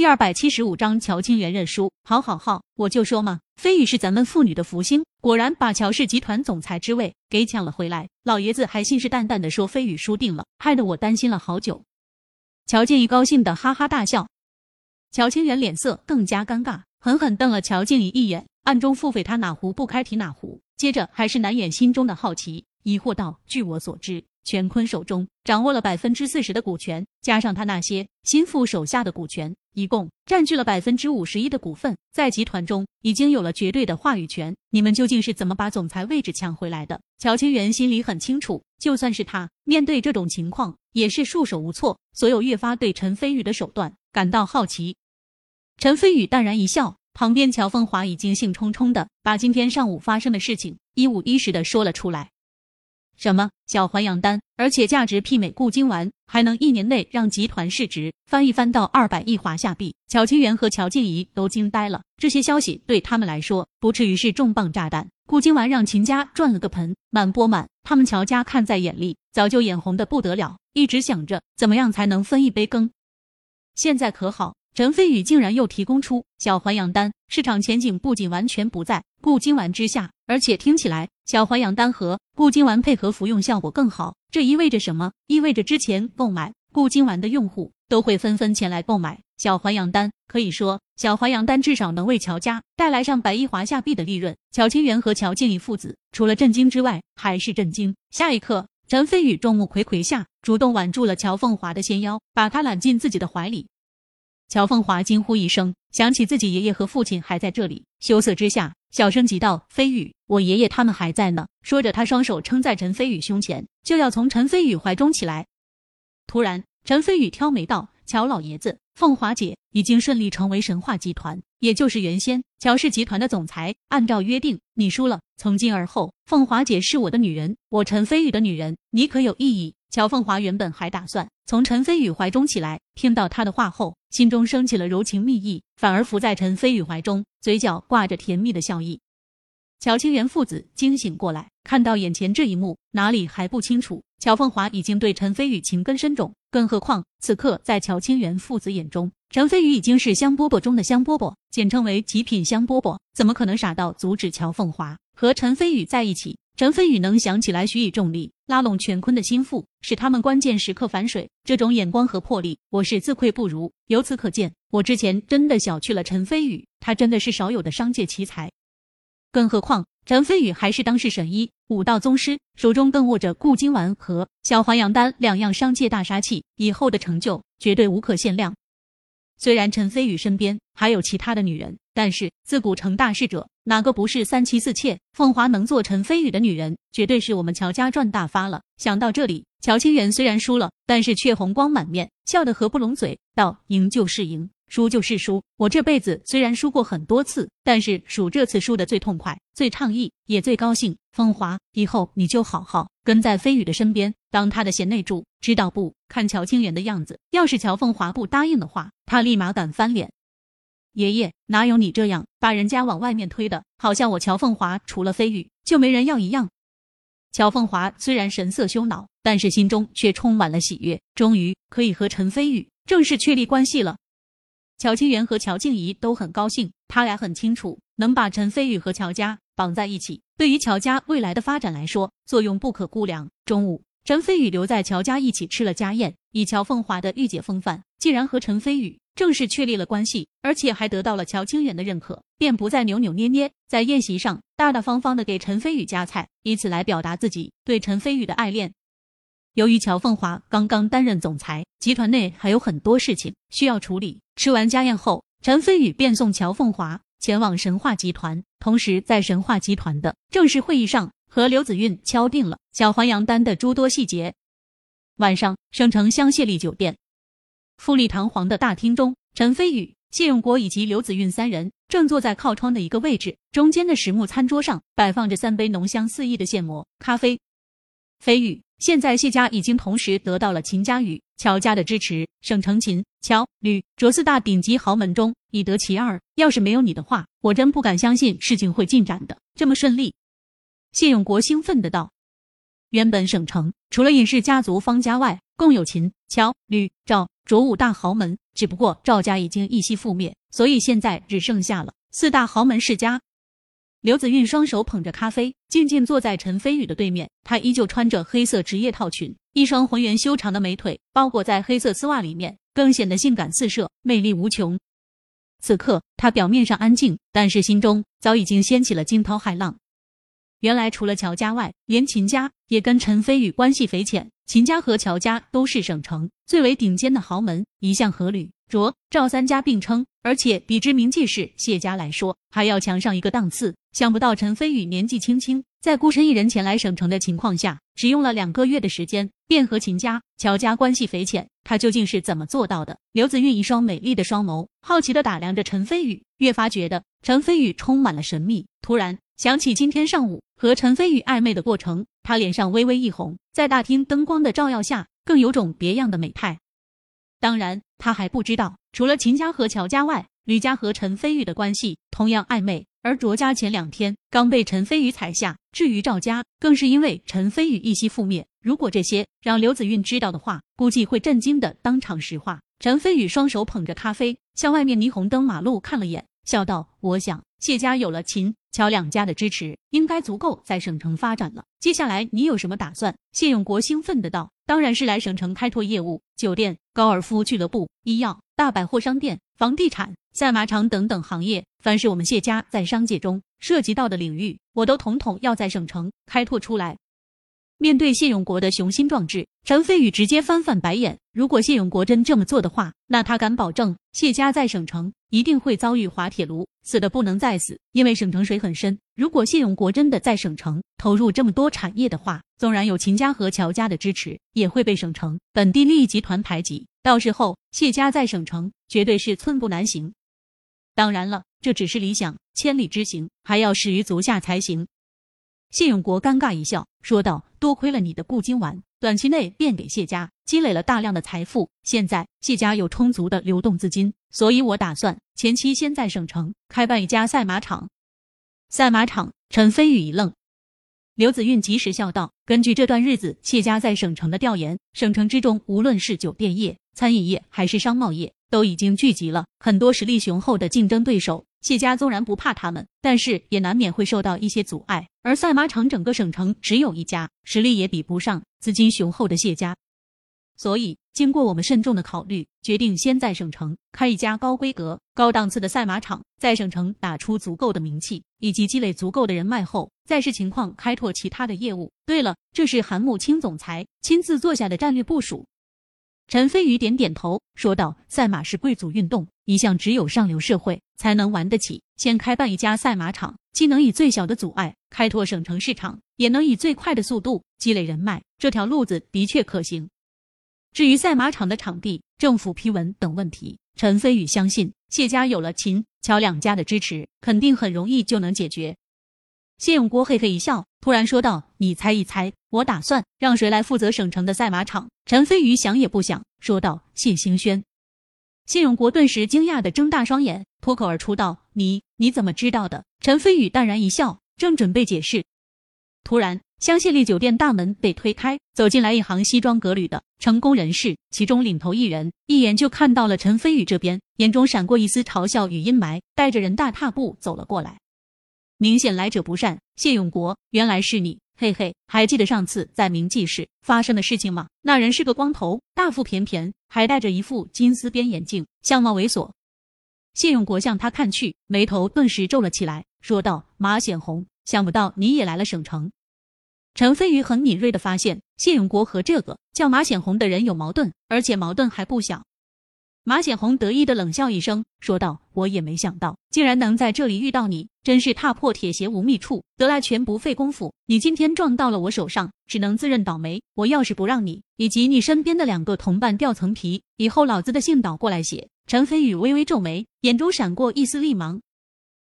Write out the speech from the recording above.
第二百七十五章，乔清源认输。好好好，我就说嘛，飞宇是咱们父女的福星，果然把乔氏集团总裁之位给抢了回来。老爷子还信誓旦旦的说飞宇输定了，害得我担心了好久。乔静怡高兴的哈哈大笑，乔清源脸色更加尴尬，狠狠瞪了乔静怡一眼，暗中腹诽他哪壶不开提哪壶。接着还是难掩心中的好奇，疑惑道：“据我所知。”全坤手中掌握了百分之四十的股权，加上他那些心腹手下的股权，一共占据了百分之五十一的股份，在集团中已经有了绝对的话语权。你们究竟是怎么把总裁位置抢回来的？乔清源心里很清楚，就算是他面对这种情况，也是束手无措，所有越发对陈飞宇的手段感到好奇。陈飞宇淡然一笑，旁边乔凤华已经兴冲冲的把今天上午发生的事情一五一十的说了出来。什么小环养丹，而且价值媲美固精丸，还能一年内让集团市值翻一番到二百亿华夏币？乔清源和乔静怡都惊呆了。这些消息对他们来说不至于是重磅炸弹。固精丸让秦家赚了个盆满钵满，他们乔家看在眼里，早就眼红的不得了，一直想着怎么样才能分一杯羹。现在可好？陈飞宇竟然又提供出小环养丹，市场前景不仅完全不在固精丸之下，而且听起来小环养丹和固精丸配合服用效果更好。这意味着什么？意味着之前购买固精丸的用户都会纷纷前来购买小环养丹。可以说，小环养丹至少能为乔家带来上百亿华夏币的利润。乔清源和乔静怡父子除了震惊之外，还是震惊。下一刻，陈飞宇众目睽睽下主动挽住了乔凤华的纤腰，把她揽进自己的怀里。乔凤华惊呼一声，想起自己爷爷和父亲还在这里，羞涩之下，小声急道：“飞宇，我爷爷他们还在呢。”说着，他双手撑在陈飞宇胸前，就要从陈飞宇怀中起来。突然，陈飞宇挑眉道：“乔老爷子，凤华姐已经顺利成为神话集团，也就是原先乔氏集团的总裁。按照约定，你输了，从今而后，凤华姐是我的女人，我陈飞宇的女人，你可有异议？”乔凤华原本还打算从陈飞宇怀中起来，听到他的话后，心中升起了柔情蜜意，反而伏在陈飞宇怀中，嘴角挂着甜蜜的笑意。乔清源父子惊醒过来，看到眼前这一幕，哪里还不清楚？乔凤华已经对陈飞宇情根深种，更何况此刻在乔清源父子眼中，陈飞宇已经是香饽饽中的香饽饽，简称为极品香饽饽，怎么可能傻到阻止乔凤华和陈飞宇在一起？陈飞宇能想起来许以重力拉拢全坤的心腹，使他们关键时刻反水，这种眼光和魄力，我是自愧不如。由此可见，我之前真的小觑了陈飞宇，他真的是少有的商界奇才。更何况，陈飞宇还是当世神医、武道宗师，手中更握着固精丸和小环养丹两样商界大杀器，以后的成就绝对无可限量。虽然陈飞宇身边还有其他的女人，但是自古成大事者哪个不是三妻四妾？凤华能做陈飞宇的女人，绝对是我们乔家赚大发了。想到这里，乔清源虽然输了，但是却红光满面，笑得合不拢嘴，道：“赢就是赢。”输就是输，我这辈子虽然输过很多次，但是数这次输的最痛快、最畅意，也最高兴。风华，以后你就好好跟在飞宇的身边，当他的贤内助，知道不？看乔清源的样子，要是乔凤华不答应的话，他立马敢翻脸。爷爷，哪有你这样把人家往外面推的？好像我乔凤华除了飞宇就没人要一样。乔凤华虽然神色羞恼，但是心中却充满了喜悦，终于可以和陈飞宇正式确立关系了。乔清源和乔静怡都很高兴，他俩很清楚，能把陈飞宇和乔家绑在一起，对于乔家未来的发展来说，作用不可估量。中午，陈飞宇留在乔家一起吃了家宴，以乔凤华的御姐风范，既然和陈飞宇正式确立了关系，而且还得到了乔清源的认可，便不再扭扭捏捏，在宴席上大大方方的给陈飞宇夹菜，以此来表达自己对陈飞宇的爱恋。由于乔凤华刚刚担任总裁，集团内还有很多事情需要处理。吃完家宴后，陈飞宇便送乔凤华前往神话集团，同时在神话集团的正式会议上和刘子韵敲定了小环阳丹的诸多细节。晚上，省城香榭丽酒店，富丽堂皇的大厅中，陈飞宇、谢永国以及刘子韵三人正坐在靠窗的一个位置，中间的实木餐桌上摆放着三杯浓香四溢的现磨咖啡。飞宇。现在谢家已经同时得到了秦家与乔家的支持，省城秦、乔、吕、卓四大顶级豪门中已得其二。要是没有你的话，我真不敢相信事情会进展的这么顺利。谢永国兴奋的道：“原本省城除了尹氏家族方家外，共有秦、乔、吕、赵、卓五大豪门，只不过赵家已经一夕覆灭，所以现在只剩下了四大豪门世家。刘子韵双手捧着咖啡，静静坐在陈飞宇的对面。她依旧穿着黑色职业套裙，一双浑圆修长的美腿包裹在黑色丝袜里面，更显得性感四射，魅力无穷。此刻，她表面上安静，但是心中早已经掀起了惊涛骇浪。原来，除了乔家外，连秦家也跟陈飞宇关系匪浅。秦家和乔家都是省城最为顶尖的豪门，一向和吕。卓赵三家并称，而且比知名气势谢家来说还要强上一个档次。想不到陈飞宇年纪轻轻，在孤身一人前来省城的情况下，只用了两个月的时间，便和秦家、乔家关系匪浅。他究竟是怎么做到的？刘子韵一双美丽的双眸好奇的打量着陈飞宇，越发觉得陈飞宇充满了神秘。突然想起今天上午和陈飞宇暧昧的过程，他脸上微微一红，在大厅灯光的照耀下，更有种别样的美态。当然，他还不知道，除了秦家和乔家外，吕家和陈飞宇的关系同样暧昧。而卓家前两天刚被陈飞宇踩下，至于赵家，更是因为陈飞宇一夕覆灭。如果这些让刘子韵知道的话，估计会震惊的当场石化。陈飞宇双手捧着咖啡，向外面霓虹灯马路看了眼，笑道：“我想谢家有了秦。”乔两家的支持应该足够在省城发展了。接下来你有什么打算？谢永国兴奋的道：“当然是来省城开拓业务，酒店、高尔夫俱乐部、医药、大百货商店、房地产、赛马场等等行业，凡是我们谢家在商界中涉及到的领域，我都统统要在省城开拓出来。”面对谢永国的雄心壮志，陈飞宇直接翻翻白眼。如果谢永国真这么做的话，那他敢保证谢家在省城一定会遭遇滑铁卢，死的不能再死。因为省城水很深，如果谢永国真的在省城投入这么多产业的话，纵然有秦家和乔家的支持，也会被省城本地利益集团排挤。到时候谢家在省城绝对是寸步难行。当然了，这只是理想，千里之行还要始于足下才行。谢永国尴尬一笑，说道：“多亏了你的固金丸，短期内便给谢家积累了大量的财富。现在谢家有充足的流动资金，所以我打算前期先在省城开办一家赛马场。”赛马场，陈飞宇一愣。刘子韵及时笑道：“根据这段日子谢家在省城的调研，省城之中无论是酒店业、餐饮业还是商贸业，都已经聚集了很多实力雄厚的竞争对手。”谢家纵然不怕他们，但是也难免会受到一些阻碍。而赛马场整个省城只有一家，实力也比不上资金雄厚的谢家。所以，经过我们慎重的考虑，决定先在省城开一家高规格、高档次的赛马场，在省城打出足够的名气，以及积累足够的人脉后，再视情况开拓其他的业务。对了，这是韩木清总裁亲自做下的战略部署。陈飞宇点点头，说道：“赛马是贵族运动，一向只有上流社会才能玩得起。先开办一家赛马场，既能以最小的阻碍开拓省城市场，也能以最快的速度积累人脉。这条路子的确可行。至于赛马场的场地、政府批文等问题，陈飞宇相信谢家有了秦、乔两家的支持，肯定很容易就能解决。”谢永国嘿嘿一笑，突然说道：“你猜一猜，我打算让谁来负责省城的赛马场？”陈飞宇想也不想，说道：“谢兴轩。”谢永国顿时惊讶的睁大双眼，脱口而出道：“你你怎么知道的？”陈飞宇淡然一笑，正准备解释，突然，香榭丽酒店大门被推开，走进来一行西装革履的成功人士，其中领头一人一眼就看到了陈飞宇这边，眼中闪过一丝嘲笑与阴霾，带着人大踏步走了过来。明显来者不善，谢永国，原来是你，嘿嘿，还记得上次在明记市发生的事情吗？那人是个光头，大腹便便，还戴着一副金丝边眼镜，相貌猥琐。谢永国向他看去，眉头顿时皱了起来，说道：“马显红，想不到你也来了省城。”陈飞宇很敏锐的发现，谢永国和这个叫马显红的人有矛盾，而且矛盾还不小。马显红得意的冷笑一声，说道：“我也没想到，竟然能在这里遇到你，真是踏破铁鞋无觅处，得来全不费功夫。你今天撞到了我手上，只能自认倒霉。我要是不让你以及你身边的两个同伴掉层皮，以后老子的信倒过来写。”陈飞宇微微皱眉，眼中闪过一丝厉芒。